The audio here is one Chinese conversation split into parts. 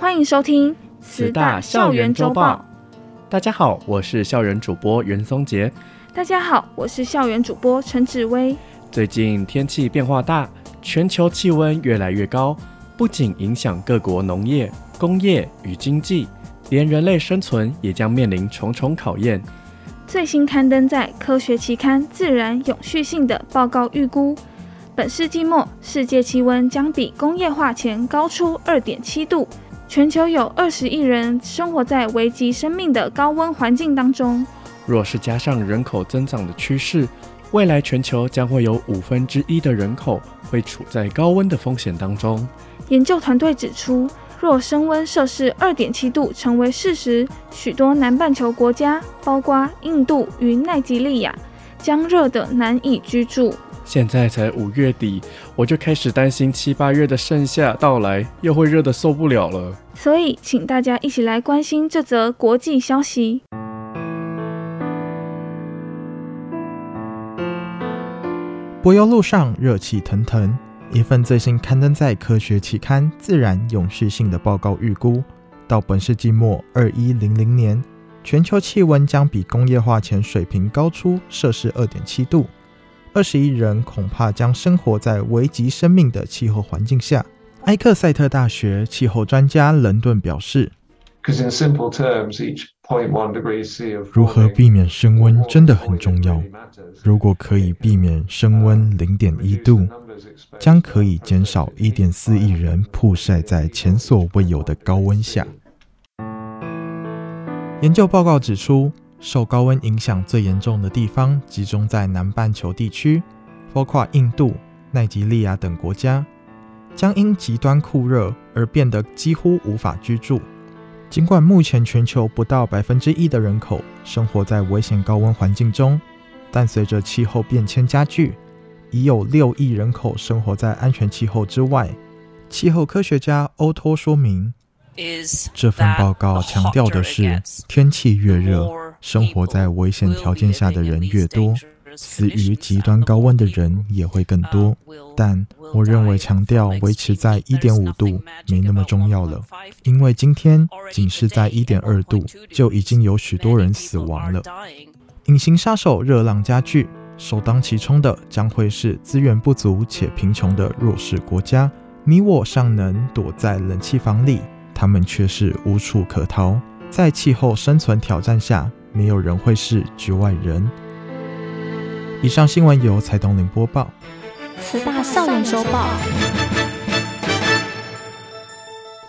欢迎收听十大校园周报。大家好，我是校园主播袁松杰。大家好，我是校园主播陈芷薇。最近天气变化大，全球气温越来越高，不仅影响各国农业、工业与经济，连人类生存也将面临重重考验。最新刊登在科学期刊《自然永续性》的报告预估。本世纪末，世界气温将比工业化前高出二点七度，全球有二十亿人生活在危及生命的高温环境当中。若是加上人口增长的趋势，未来全球将会有五分之一的人口会处在高温的风险当中。研究团队指出，若升温摄氏二点七度成为事实，许多南半球国家，包括印度与奈及利亚，将热得难以居住。现在才五月底，我就开始担心七八月的盛夏到来，又会热得受不了了。所以，请大家一起来关心这则国际消息。柏油路上热气腾腾，一份最新刊登在科学期刊《自然永续性》的报告预估，到本世纪末二一零零年，全球气温将比工业化前水平高出摄氏二点七度。二十亿人恐怕将生活在危及生命的气候环境下。埃克塞特大学气候专家伦顿表示：“如何避免升温真的很重要。如果可以避免升温零点一度，将可以减少一点四亿人曝晒在前所未有的高温下。”研究报告指出，受高温影响最严重的地方集中在南半球地区，包括印度、奈及利亚等国家，将因极端酷热而变得几乎无法居住。尽管目前全球不到百分之一的人口生活在危险高温环境中，但随着气候变迁加剧，已有六亿人口生活在安全气候之外。气候科学家欧托说明，这份报告强调的是，天气越热，生活在危险条件下的人越多，死于极端高温的人也会更多。但我认为强调维持在一点五度没那么重要了，因为今天仅是在一点二度就已经有许多人死亡了。隐形杀手热浪加剧，首当其冲的将会是资源不足且贫穷的弱势国家。你我尚能躲在冷气房里，他们却是无处可逃。在气候生存挑战下，没有人会是局外人。以上新闻由蔡东林播报。慈大校园周报。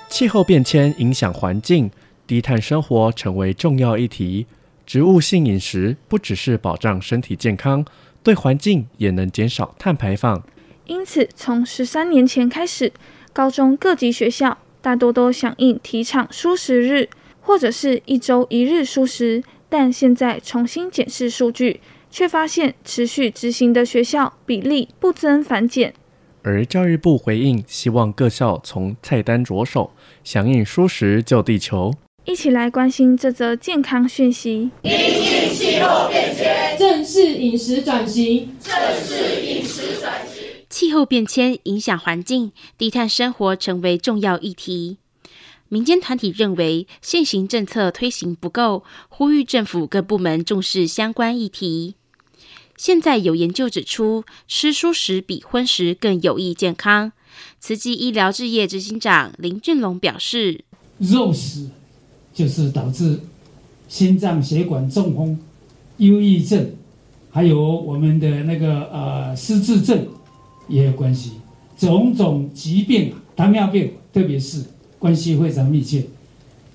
气候变迁影响环境，低碳生活成为重要议题。植物性饮食不只是保障身体健康，对环境也能减少碳排放。因此，从十三年前开始，高中各级学校大多都响应提倡蔬食日，或者是一周一日蔬食。但现在重新检视数据，却发现持续执行的学校比例不增反减。而教育部回应，希望各校从菜单着手，响应蔬食救地球。一起来关心这则健康讯息。因应气候变迁，正式饮食转型。正视饮食转型。气候变迁影响环境，低碳生活成为重要议题。民间团体认为现行政策推行不够，呼吁政府各部门重视相关议题。现在有研究指出，吃蔬食比荤食更有益健康。慈济医疗志业执行长林俊龙表示：“肉食就是导致心脏血管中风、忧郁症，还有我们的那个呃失智症也有关系，种种疾病，糖尿病特别是。”关系非常密切，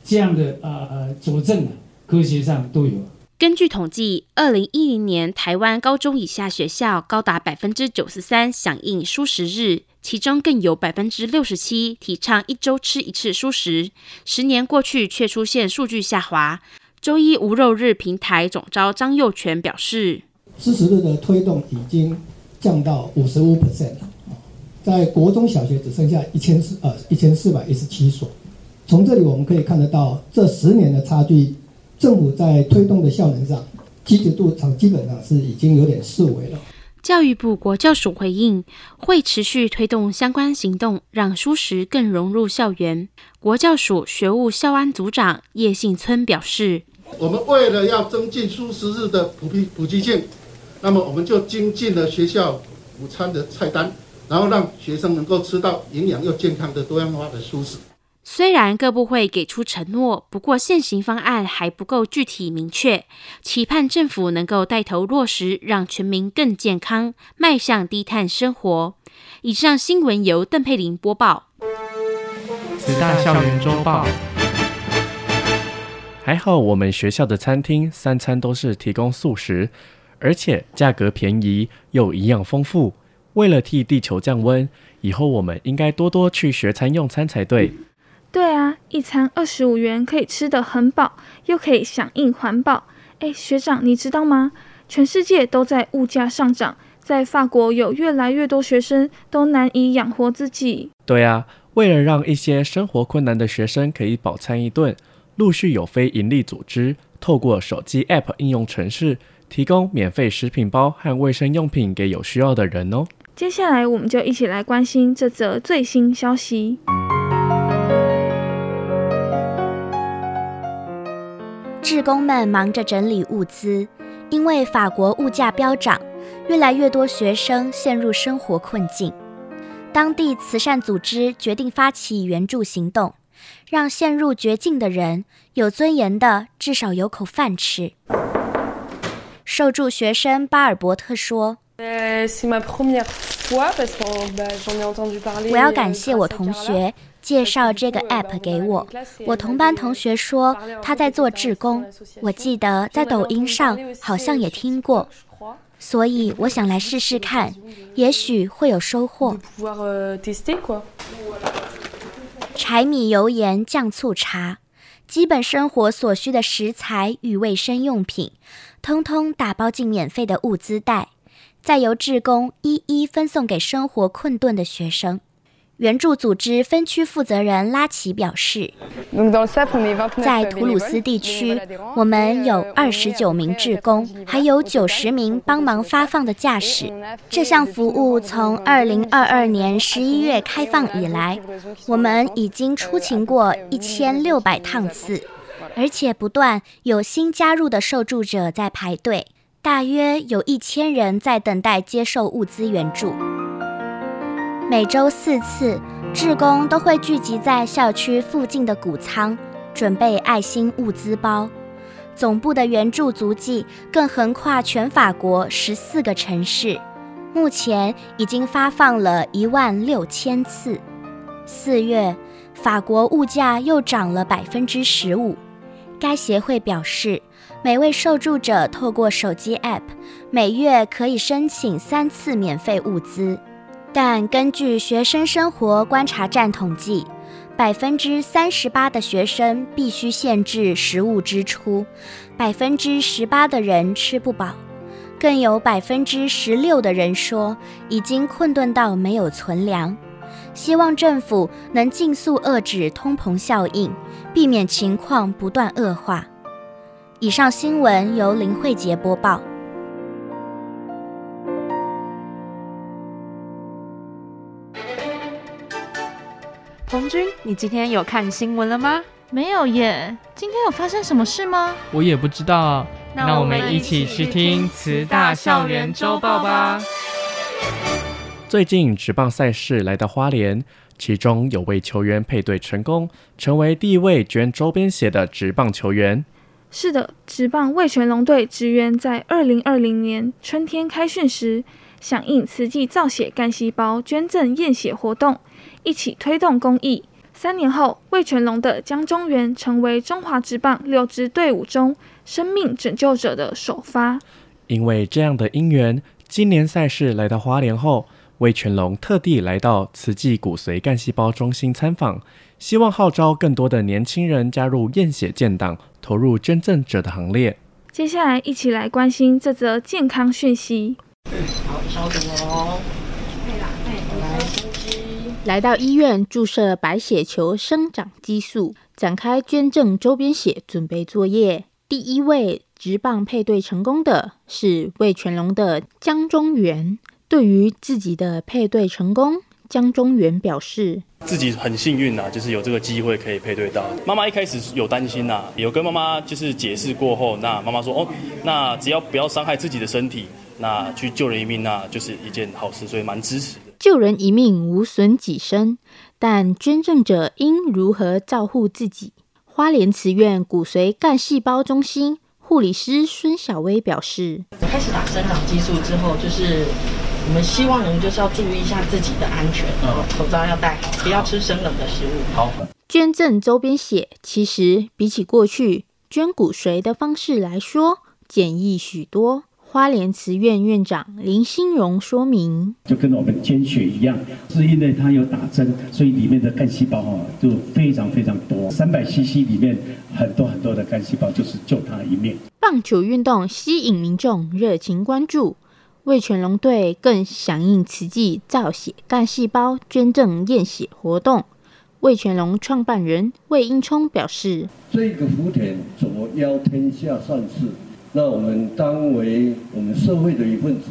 这样的呃佐证啊，科学上都有。根据统计，二零一零年台湾高中以下学校高达百分之九十三响应蔬食日，其中更有百分之六十七提倡一周吃一次蔬食。十年过去，却出现数据下滑。周一无肉日平台总召张佑全表示：“蔬食日的推动已经降到五十五 percent 了，在国中小学只剩下一千四呃一千四百一十七所。从这里我们可以看得到，这十年的差距，政府在推动的效能上，积极度上基本上是已经有点式微了。”教育部国教署回应，会持续推动相关行动，让蔬食更融入校园。国教署学务校安组长叶信村表示：“我们为了要增进蔬食日的普及普及性，那么我们就精进了学校午餐的菜单，然后让学生能够吃到营养又健康的多样化的蔬食。”虽然各部会给出承诺，不过现行方案还不够具体明确，期盼政府能够带头落实，让全民更健康，迈向低碳生活。以上新闻由邓佩玲播报。慈大校园周报。还好我们学校的餐厅三餐都是提供素食，而且价格便宜又营养丰富。为了替地球降温，以后我们应该多多去学餐用餐才对。对啊，一餐二十五元可以吃得很饱，又可以响应环保。哎，学长，你知道吗？全世界都在物价上涨，在法国有越来越多学生都难以养活自己。对啊，为了让一些生活困难的学生可以饱餐一顿，陆续有非营利组织透过手机 App 应用程式，提供免费食品包和卫生用品给有需要的人哦。接下来，我们就一起来关心这则最新消息。志工们忙着整理物资，因为法国物价飙涨，越来越多学生陷入生活困境。当地慈善组织决定发起援助行动，让陷入绝境的人有尊严的至少有口饭吃。受助学生巴尔伯特说：“我要感谢我同学。”介绍这个 app 给我，我同班同学说他在做志工，我记得在抖音上好像也听过，所以我想来试试看，也许会有收获。柴米油盐酱醋茶，基本生活所需的食材与卫生用品，通通打包进免费的物资袋，再由志工一一分送给生活困顿的学生。援助组织分区负责人拉奇表示，在图鲁斯地区，我们有二十九名志工，还有九十名帮忙发放的驾驶。这项服务从二零二二年十一月开放以来，我们已经出勤过一千六百趟次，而且不断有新加入的受助者在排队，大约有一千人在等待接受物资援助。每周四次，志工都会聚集在校区附近的谷仓，准备爱心物资包。总部的援助足迹更横跨全法国十四个城市，目前已经发放了一万六千次。四月，法国物价又涨了百分之十五。该协会表示，每位受助者透过手机 App，每月可以申请三次免费物资。但根据学生生活观察站统计，百分之三十八的学生必须限制食物支出，百分之十八的人吃不饱，更有百分之十六的人说已经困顿到没有存粮。希望政府能尽速遏制通膨效应，避免情况不断恶化。以上新闻由林慧杰播报。红军，你今天有看新闻了吗？没有耶。今天有发生什么事吗？我也不知道。那我们一起去听慈大校园周报吧。最近职棒赛事来到花莲，其中有位球员配对成功，成为第一位捐周边鞋的职棒球员。是的，职棒味全龙队职员在二零二零年春天开训时，响应慈济造血干细胞捐赠验血活动。一起推动公益。三年后，味全龙的江中源成为中华职棒六支队伍中生命拯救者的首发。因为这样的因缘，今年赛事来到花莲后，魏全龙特地来到慈济骨髓干细胞中心参访，希望号召更多的年轻人加入验血建档，投入捐赠者的行列。接下来，一起来关心这则健康讯息。好，稍等哦。来到医院注射白血球生长激素，展开捐赠周边血准备作业。第一位直棒配对成功的是魏全龙的江中元。对于自己的配对成功，江中元表示自己很幸运呐，就是有这个机会可以配对到。妈妈一开始有担心呐，有跟妈妈就是解释过后，那妈妈说哦，那只要不要伤害自己的身体，那去救人一命，那就是一件好事，所以蛮支持的。救人一命无损己身，但捐赠者应如何照护自己？花莲慈院骨髓干细胞中心护理师孙小薇表示：开始打生长激素之后，就是我们希望人就是要注意一下自己的安全，口罩要戴好，不要吃生冷的食物。好，捐赠周边血，其实比起过去捐骨髓的方式来说，简易许多。花莲慈院院长林新荣说明：“就跟我们捐血一样，是因为它有打针，所以里面的干细胞哈就非常非常多。三百 CC 里面很多很多的干细胞，就是救他一命。”棒球运动吸引民众热情关注，味全龙队更响应慈济造血干细胞捐赠验血活动。魏全龙创办人魏英聪表示：“这个福田左邀天下善事。”那我们当为我们社会的一份子，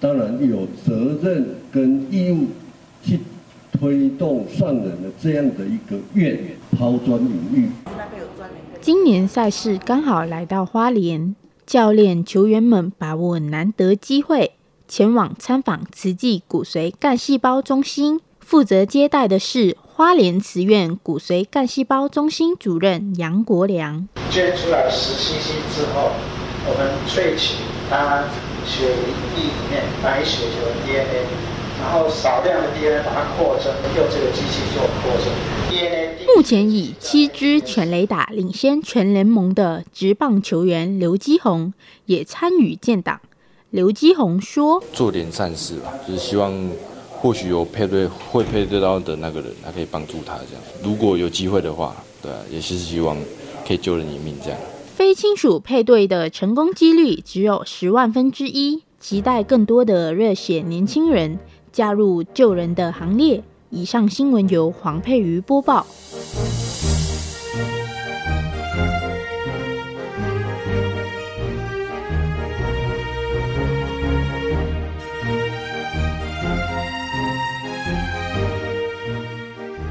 当然有责任跟义务去推动上人的这样的一个愿抛砖引玉。今年赛事刚好来到花莲，教练球员们把握难得机会，前往参访慈济骨髓干细胞中心。负责接待的是花莲慈院骨髓干细胞中心主任杨国良。捐出来十星星之后，我们萃取他血液里面白血球 DNA，然后少量的 DNA 把它扩增，用这个机器做扩增。目前以七支全垒打领先全联盟的职棒球员刘基宏也参与建档。刘基宏说：“做点善事吧，就是希望。”或许有配对会配对到的那个人，他可以帮助他这样。如果有机会的话，对啊，也是希望可以救人一命这样。非亲属配对的成功几率只有十万分之一，期待更多的热血年轻人加入救人的行列。以上新闻由黄佩瑜播报。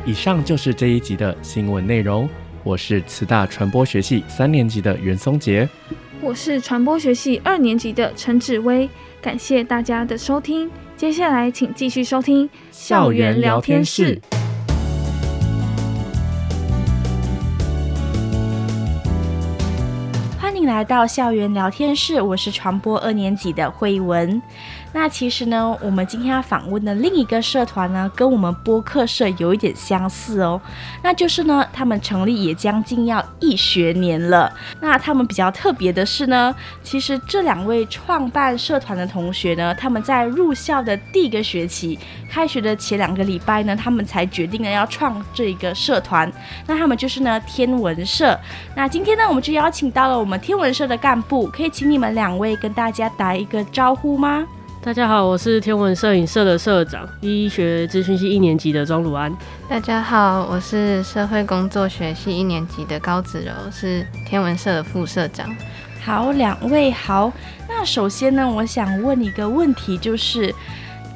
以上就是这一集的新闻内容。我是慈大传播学系三年级的袁松杰，我是传播学系二年级的陈志威。感谢大家的收听，接下来请继续收听校园聊天室。欢迎来到校园聊天室，我是传播二年级的慧文。那其实呢，我们今天要访问的另一个社团呢，跟我们播客社有一点相似哦。那就是呢，他们成立也将近要一学年了。那他们比较特别的是呢，其实这两位创办社团的同学呢，他们在入校的第一个学期，开学的前两个礼拜呢，他们才决定了要创这一个社团。那他们就是呢天文社。那今天呢，我们就邀请到了我们天文社的干部，可以请你们两位跟大家打一个招呼吗？大家好，我是天文摄影社的社长，医学资讯系一年级的庄鲁安。大家好，我是社会工作学系一年级的高子柔，是天文社的副社长。好，两位好。那首先呢，我想问一个问题，就是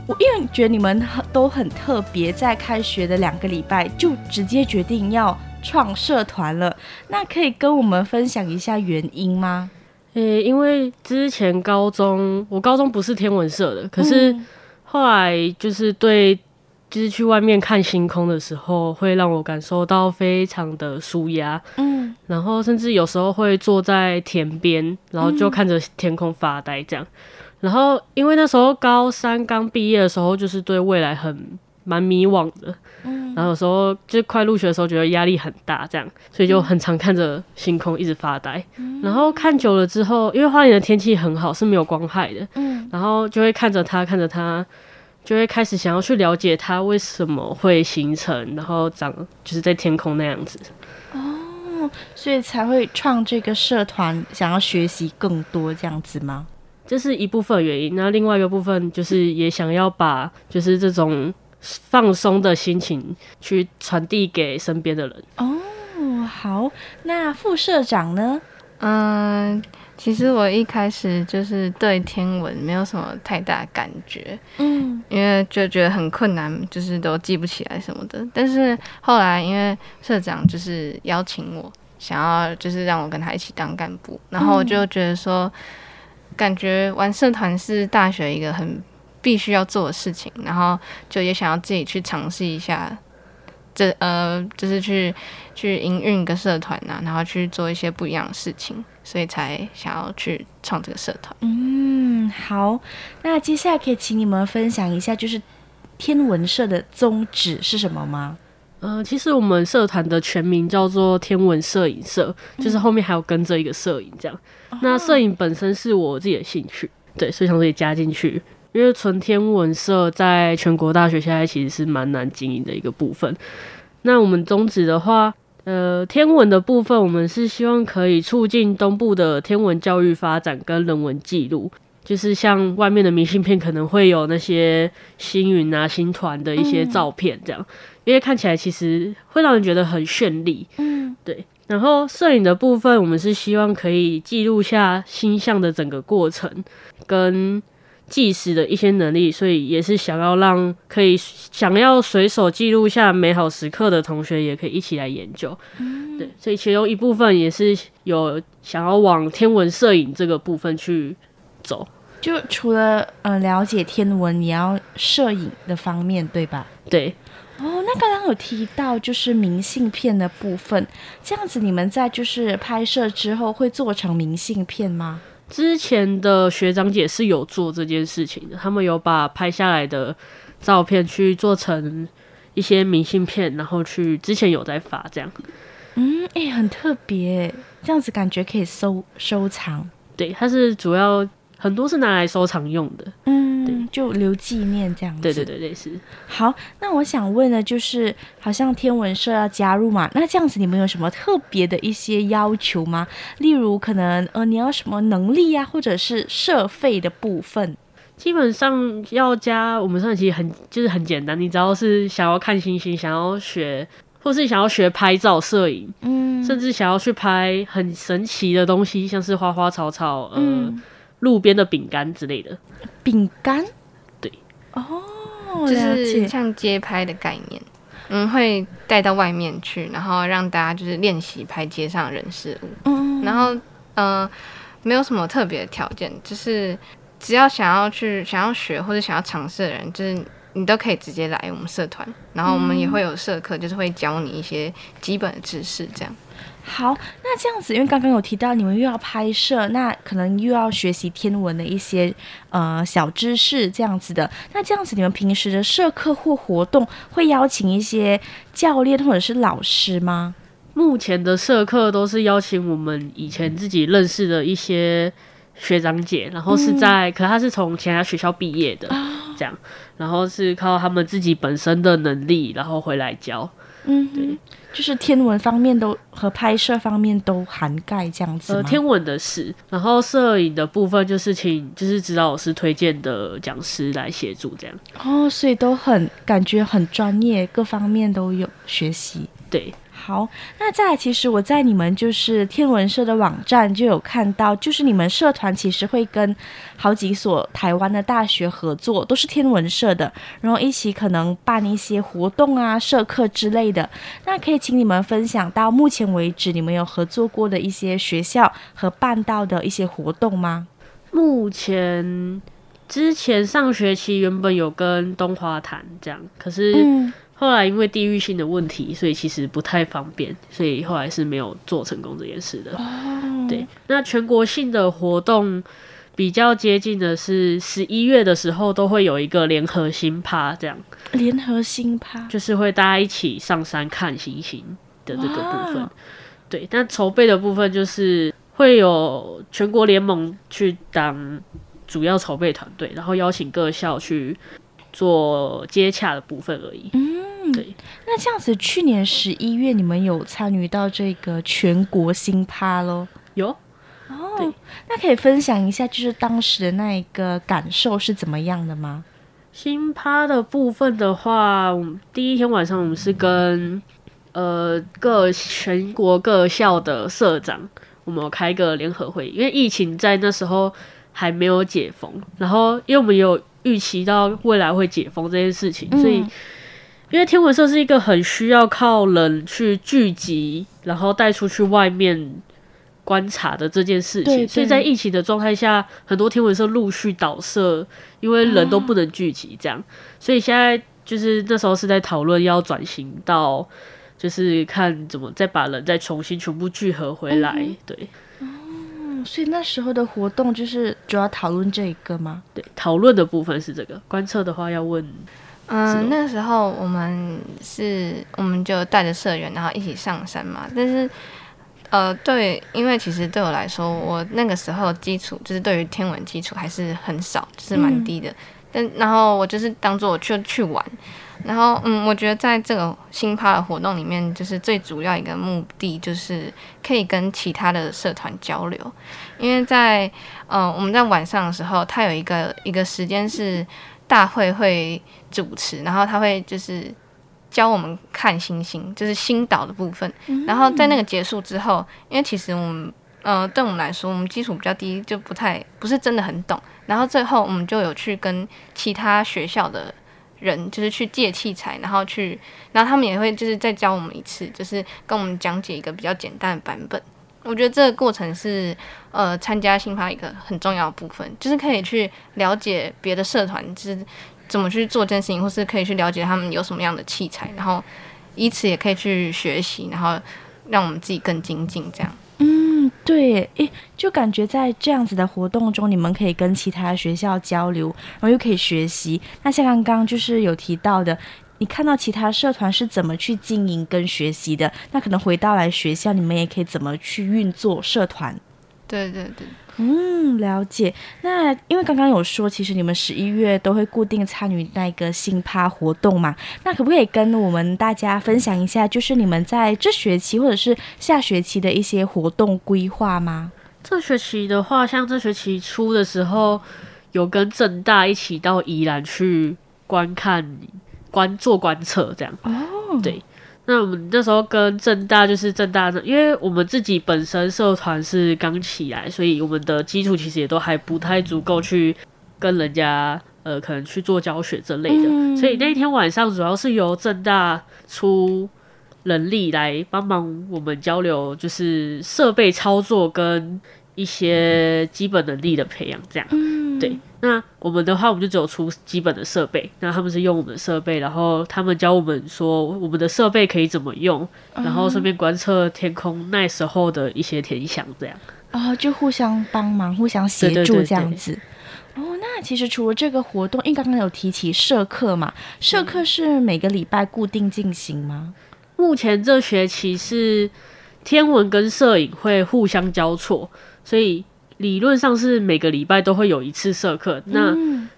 我因为觉得你们都很特别，在开学的两个礼拜就直接决定要创社团了，那可以跟我们分享一下原因吗？诶、欸，因为之前高中我高中不是天文社的，可是后来就是对，就是去外面看星空的时候，会让我感受到非常的舒压。嗯，然后甚至有时候会坐在田边，然后就看着天空发呆这样。然后因为那时候高三刚毕业的时候，就是对未来很蛮迷惘的。嗯，然后有时候就快入学的时候，觉得压力很大，这样，所以就很常看着星空一直发呆。嗯，然后看久了之后，因为花莲的天气很好，是没有光害的。嗯，然后就会看着它，看着它，就会开始想要去了解它为什么会形成，然后长就是在天空那样子。哦，所以才会创这个社团，想要学习更多这样子吗？这是一部分原因，那另外一个部分就是也想要把就是这种放松的心情去传递给身边的人。哦，好，那副社长呢？嗯。其实我一开始就是对天文没有什么太大感觉，嗯，因为就觉得很困难，就是都记不起来什么的。但是后来因为社长就是邀请我，想要就是让我跟他一起当干部，然后我就觉得说，感觉玩社团是大学一个很必须要做的事情，然后就也想要自己去尝试一下。这呃，就是去去营运一个社团呐、啊，然后去做一些不一样的事情，所以才想要去创这个社团。嗯，好，那接下来可以请你们分享一下，就是天文社的宗旨是什么吗？呃，其实我们社团的全名叫做天文摄影社，就是后面还有跟着一个摄影这样。嗯、那摄影本身是我自己的兴趣，对，所以想说也加进去。因为纯天文社在全国大学现在其实是蛮难经营的一个部分。那我们宗旨的话，呃，天文的部分，我们是希望可以促进东部的天文教育发展跟人文记录。就是像外面的明信片可能会有那些星云啊、星团的一些照片这样，因为看起来其实会让人觉得很绚丽。嗯，对。然后摄影的部分，我们是希望可以记录下星象的整个过程跟。计时的一些能力，所以也是想要让可以想要随手记录下美好时刻的同学，也可以一起来研究。嗯、对，所以其中一部分也是有想要往天文摄影这个部分去走。就除了呃了解天文，你要摄影的方面，对吧？对。哦，那刚刚有提到就是明信片的部分，这样子你们在就是拍摄之后会做成明信片吗？之前的学长姐是有做这件事情的，他们有把拍下来的照片去做成一些明信片，然后去之前有在发这样。嗯，哎、欸，很特别，这样子感觉可以收收藏。对，它是主要。很多是拿来收藏用的，嗯，就留纪念这样子。对对对，类似。好，那我想问的，就是好像天文社要加入嘛，那这样子你们有什么特别的一些要求吗？例如可能呃你要什么能力呀、啊，或者是社费的部分？基本上要加，我们上其实很就是很简单，你只要是想要看星星，想要学，或是想要学拍照摄影，嗯，甚至想要去拍很神奇的东西，像是花花草草，呃。嗯路边的饼干之类的，饼干，对，哦，就是像街拍的概念，嗯，会带到外面去，然后让大家就是练习拍街上人事物，嗯，然后，嗯、呃，没有什么特别的条件，就是只要想要去、想要学或者想要尝试的人，就是你都可以直接来我们社团，然后我们也会有社课，就是会教你一些基本的知识，这样。好，那这样子，因为刚刚有提到你们又要拍摄，那可能又要学习天文的一些呃小知识这样子的。那这样子，你们平时的社课或活动会邀请一些教练或者是老师吗？目前的社课都是邀请我们以前自己认识的一些学长姐，然后是在，嗯、可他是从其他学校毕业的，哦，这样，然后是靠他们自己本身的能力，然后回来教。嗯，对。就是天文方面都和拍摄方面都涵盖这样子？呃，天文的事，然后摄影的部分就是请就是指导老师推荐的讲师来协助这样。哦，所以都很感觉很专业，各方面都有学习。对。好，那再来，其实我在你们就是天文社的网站就有看到，就是你们社团其实会跟好几所台湾的大学合作，都是天文社的，然后一起可能办一些活动啊、社课之类的。那可以请你们分享到目前为止你们有合作过的一些学校和办到的一些活动吗？目前之前上学期原本有跟东华谈这样，可是。嗯后来因为地域性的问题，所以其实不太方便，所以后来是没有做成功这件事的。哦、对，那全国性的活动比较接近的是十一月的时候都会有一个联合星趴，这样。联合星趴就是会大家一起上山看星星的这个部分。对，但筹备的部分就是会有全国联盟去当主要筹备团队，然后邀请各校去。做接洽的部分而已。嗯，对。那这样子，去年十一月你们有参与到这个全国新趴喽？有。哦，那可以分享一下，就是当时的那一个感受是怎么样的吗？新趴的部分的话，我们第一天晚上我们是跟呃各全国各校的社长，我们有开个联合会议，因为疫情在那时候还没有解封，然后因为我们有预期到未来会解封这件事情，所以因为天文社是一个很需要靠人去聚集，然后带出去外面。观察的这件事情，所以在疫情的状态下，很多天文社陆续倒社，因为人都不能聚集，这样、啊。所以现在就是那时候是在讨论要转型到，就是看怎么再把人再重新全部聚合回来。嗯、对，哦，所以那时候的活动就是主要讨论这一个吗？对，讨论的部分是这个。观测的话要问，嗯、呃，那时候我们是我们就带着社员，然后一起上山嘛，但是。呃，对，因为其实对我来说，我那个时候基础就是对于天文基础还是很少，就是蛮低的。嗯、但然后我就是当做我去去玩，然后嗯，我觉得在这个新趴的活动里面，就是最主要一个目的就是可以跟其他的社团交流，因为在呃我们在晚上的时候，它有一个一个时间是大会会主持，然后他会就是。教我们看星星，就是星岛的部分。然后在那个结束之后，因为其实我们，呃，对我们来说，我们基础比较低，就不太不是真的很懂。然后最后我们就有去跟其他学校的人，就是去借器材，然后去，然后他们也会就是再教我们一次，就是跟我们讲解一个比较简单的版本。我觉得这个过程是，呃，参加新发一个很重要的部分，就是可以去了解别的社团，就是。怎么去做这件事情，或是可以去了解他们有什么样的器材，然后以此也可以去学习，然后让我们自己更精进。这样，嗯，对，诶，就感觉在这样子的活动中，你们可以跟其他学校交流，然后又可以学习。那像刚刚就是有提到的，你看到其他社团是怎么去经营跟学习的，那可能回到来学校，你们也可以怎么去运作社团。对对对。嗯，了解。那因为刚刚有说，其实你们十一月都会固定参与那个新趴活动嘛？那可不可以跟我们大家分享一下，就是你们在这学期或者是下学期的一些活动规划吗？这学期的话，像这学期初的时候，有跟正大一起到宜兰去观看、观做观测，这样。哦，对。那我们那时候跟正大就是正大，因为我们自己本身社团是刚起来，所以我们的基础其实也都还不太足够去跟人家呃可能去做教学之类的。嗯、所以那一天晚上主要是由正大出人力来帮忙我们交流，就是设备操作跟一些基本能力的培养，这样。嗯、对。那我们的话，我们就只有出基本的设备，那他们是用我们的设备，然后他们教我们说我们的设备可以怎么用，然后顺便观测天空那时候的一些天象，这样。哦，就互相帮忙，互相协助这样子。对对对对。哦，那其实除了这个活动，因为刚刚有提起社课嘛，社课是每个礼拜固定进行吗？目前这学期是天文跟摄影会互相交错，所以。理论上是每个礼拜都会有一次社课，那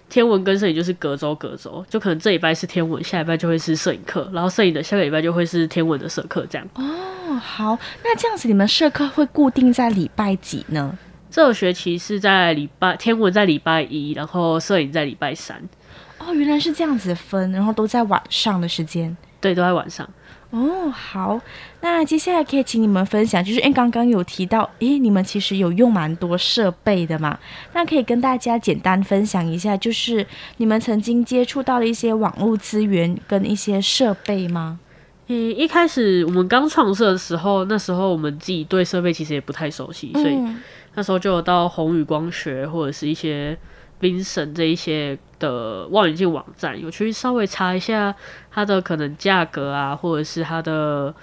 天文跟摄影就是隔周隔周，就可能这礼拜是天文，下礼拜就会是摄影课，然后摄影的下个礼拜就会是天文的社课，这样。哦，好，那这样子你们社课会固定在礼拜几呢？这个学期是在礼拜天文在礼拜一，然后摄影在礼拜三。哦，原来是这样子分，然后都在晚上的时间。对，都在晚上。哦，好，那接下来可以请你们分享，就是因为刚刚有提到，诶，你们其实有用蛮多设备的嘛，那可以跟大家简单分享一下，就是你们曾经接触到的一些网络资源跟一些设备吗？嗯，一开始我们刚创设的时候，那时候我们自己对设备其实也不太熟悉，所以那时候就有到宏宇光学或者是一些。Vincent 这一些的望远镜网站，有去稍微查一下它的可能价格啊，或者是它的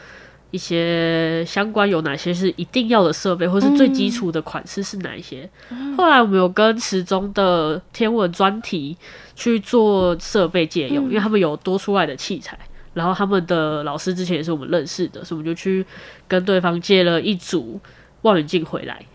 一些相关有哪些是一定要的设备，或是最基础的款式是哪一些。嗯、后来我们有跟池中的天文专题去做设备借用，嗯，因为他们有多出来的器材，然后他们的老师之前也是我们认识的，所以我们就去跟对方借了一组望远镜回来。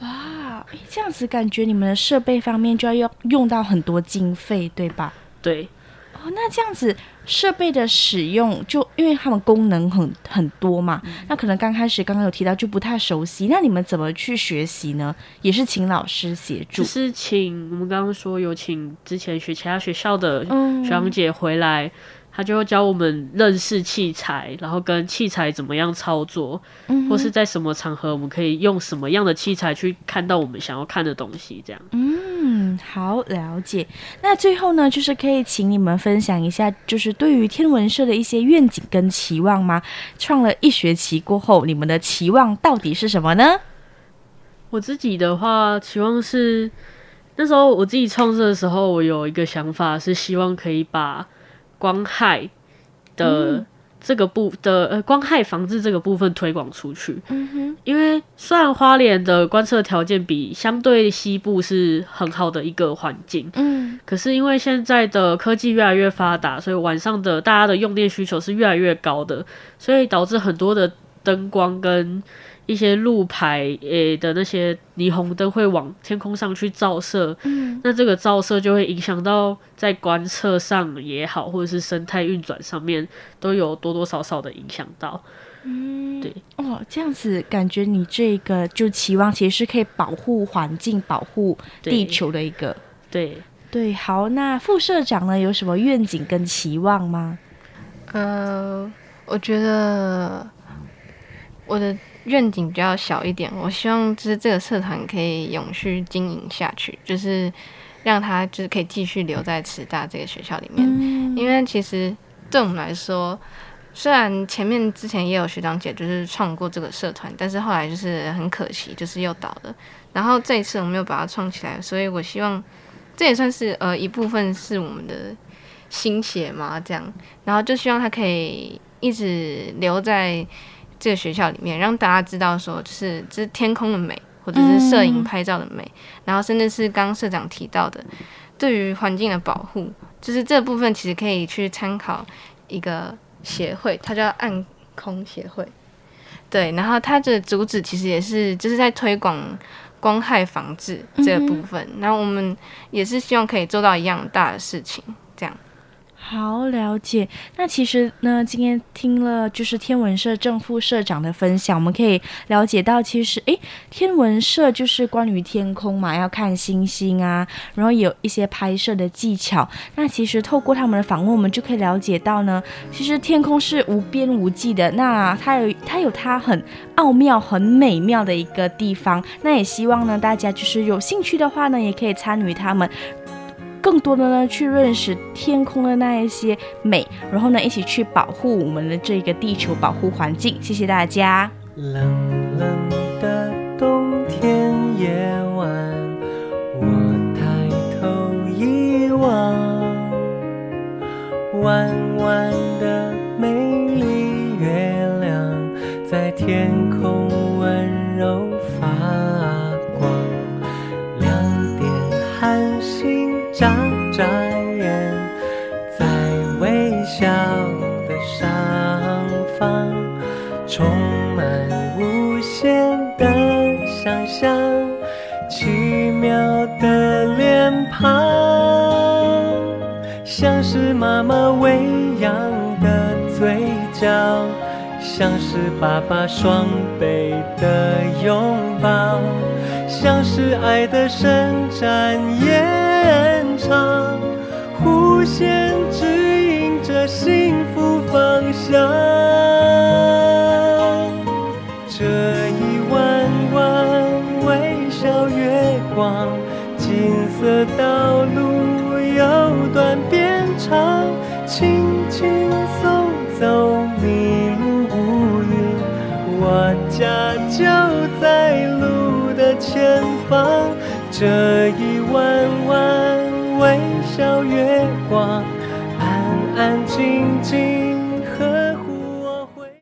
哇，这样子感觉你们的设备方面就要用用到很多经费，对吧？对，哦，那这样子设备的使用，就因为他们功能很很多嘛，嗯、那可能刚开始刚刚有提到就不太熟悉，那你们怎么去学习呢？也是请老师协助，就是请我们刚刚说有请之前学其他学校的学长姐回来。嗯他就会教我们认识器材，然后跟器材怎么样操作，嗯、或是在什么场合我们可以用什么样的器材去看到我们想要看的东西，这样。嗯，好，了解。那最后呢，就是可以请你们分享一下，就是对于天文社的一些愿景跟期望吗？创了一学期过后，你们的期望到底是什么呢？我自己的话，期望是那时候我自己创设的时候，我有一个想法是希望可以把。光害的这个部的呃，光害防治这个部分推广出去。嗯哼，因为虽然花莲的观测条件比相对西部是很好的一个环境，嗯，可是因为现在的科技越来越发达，所以晚上的大家的用电需求是越来越高的，所以导致很多的灯光跟。一些路牌诶的那些霓虹灯会往天空上去照射，嗯，那这个照射就会影响到在观测上也好，或者是生态运转上面都有多多少少的影响到。嗯，对哦，这样子感觉你这个就期望其实是可以保护环境、保护地球的一个。对对，好，那副社长呢有什么愿景跟期望吗？呃，我觉得我的。愿景比较小一点，我希望就是这个社团可以永续经营下去，就是让他就是可以继续留在慈大这个学校里面。嗯、因为其实对我们来说，虽然前面之前也有学长姐就是创过这个社团，但是后来就是很可惜，就是又倒了。然后这一次我们又把它创起来，所以我希望这也算是呃一部分是我们的心血嘛，这样。然后就希望它可以一直留在。这个学校里面，让大家知道说，就是这是天空的美，或者是摄影拍照的美，嗯、然后甚至是刚刚社长提到的，对于环境的保护，就是这部分其实可以去参考一个协会，它叫暗空协会。对，然后它的主旨其实也是就是在推广光害防治这个部分，然后我们也是希望可以做到一样大的事情，这样。好了解，那其实呢，今天听了就是天文社正副社长的分享，我们可以了解到，其实诶，天文社就是关于天空嘛，要看星星啊，然后有一些拍摄的技巧。那其实透过他们的访问，我们就可以了解到呢，其实天空是无边无际的，那它有它有它很奥妙、很美妙的一个地方。那也希望呢，大家就是有兴趣的话呢，也可以参与他们。更多的呢，去认识天空的那一些美，然后呢，一起去保护我们的这个地球，保护环境。谢谢大家。冷冷的冬天夜晚，我抬头一望，弯弯像，奇妙的脸庞，像是妈妈微扬的嘴角，像是爸爸双臂的拥抱，像是爱的伸展延长，互相指引着幸福方向。道路由短变长，轻轻送走迷路乌云，我家就在路的前方。这一弯弯微笑月光，